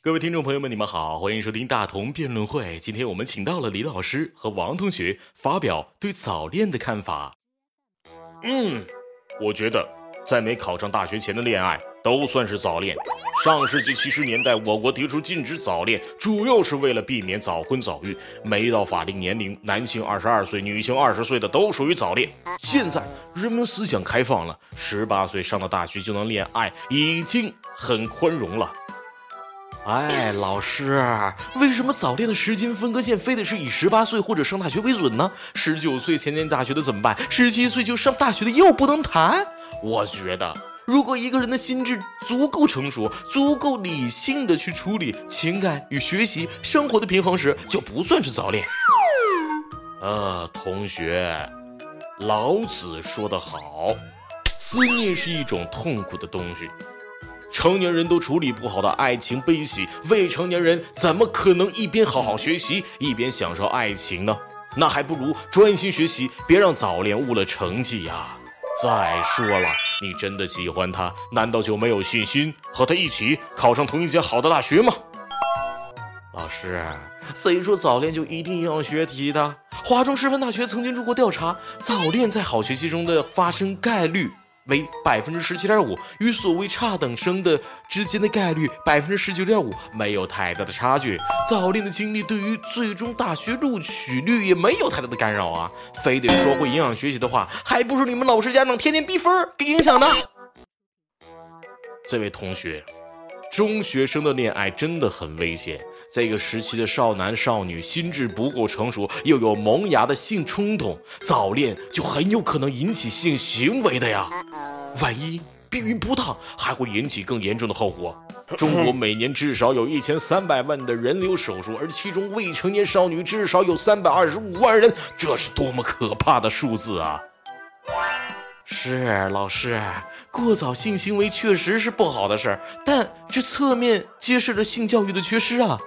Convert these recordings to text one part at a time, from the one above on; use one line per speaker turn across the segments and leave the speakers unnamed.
各位听众朋友们，你们好，欢迎收听大同辩论会。今天我们请到了李老师和王同学发表对早恋的看法。嗯，我觉得在没考上大学前的恋爱都算是早恋。上世纪七十年代，我国提出禁止早恋，主要是为了避免早婚早育。没到法定年龄，男性二十二岁、女性二十岁的都属于早恋。现在人们思想开放了，十八岁上了大学就能恋爱，已经很宽容了。哎，老师，为什么早恋的时间分割线非得是以十八岁或者上大学为准呢？十九岁前念大学的怎么办？十七岁就上大学的又不能谈？我觉得。如果一个人的心智足够成熟、足够理性的去处理情感与学习生活的平衡时，就不算是早恋。呃，同学，老子说得好，思念是一种痛苦的东西。成年人都处理不好的爱情悲喜，未成年人怎么可能一边好好学习，一边享受爱情呢？那还不如专心学习，别让早恋误了成绩呀。再说了，你真的喜欢他，难道就没有信心和他一起考上同一间好的大学吗？老师，谁说早恋就一定要学习的？华中师范大学曾经做过调查，早恋在好学习中的发生概率。为百分之十七点五，与所谓差等生的之间的概率百分之十九点五没有太大的差距。早恋的经历对于最终大学录取率也没有太大的干扰啊！非得说会影响学习的话，还不是你们老师家长天天逼分给影响的。这位同学。中学生的恋爱真的很危险。这个时期的少男少女心智不够成熟，又有萌芽的性冲动，早恋就很有可能引起性行为的呀。万一避孕不当，还会引起更严重的后果。中国每年至少有一千三百万的人流手术，而其中未成年少女至少有三百二十五万人，这是多么可怕的数字啊！是老师。过早性行为确实是不好的事儿，但这侧面揭示了性教育的缺失啊！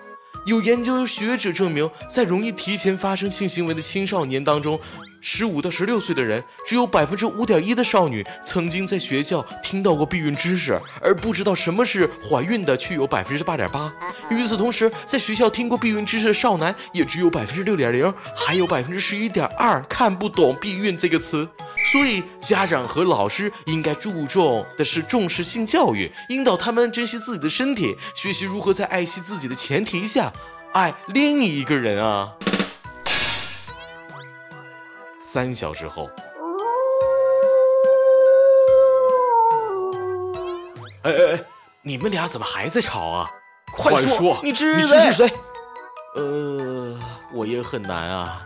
有研究学者证明，在容易提前发生性行为的青少年当中，十五到十六岁的人，只有百分之五点一的少女曾经在学校听到过避孕知识，而不知道什么是怀孕的却有百分之八点八。与此同时，在学校听过避孕知识的少男也只有百分之六点零，还有百分之十一点二看不懂避孕这个词。所以，家长和老师应该注重的是重视性教育，引导他们珍惜自己的身体，学习如何在爱惜自己的前提下爱另一个人啊。三小时后，哎哎哎，你们俩怎么还在吵啊？快说，你知是谁？呃，我也很难啊。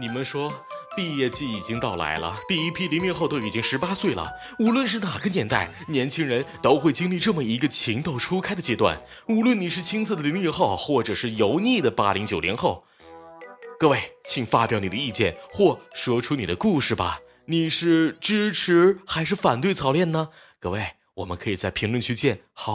你们说。毕业季已经到来了，第一批零零后都已经十八岁了。无论是哪个年代，年轻人都会经历这么一个情窦初开的阶段。无论你是青涩的零零后，或者是油腻的八零九零后，各位，请发表你的意见或说出你的故事吧。你是支持还是反对早恋呢？各位，我们可以在评论区见。好。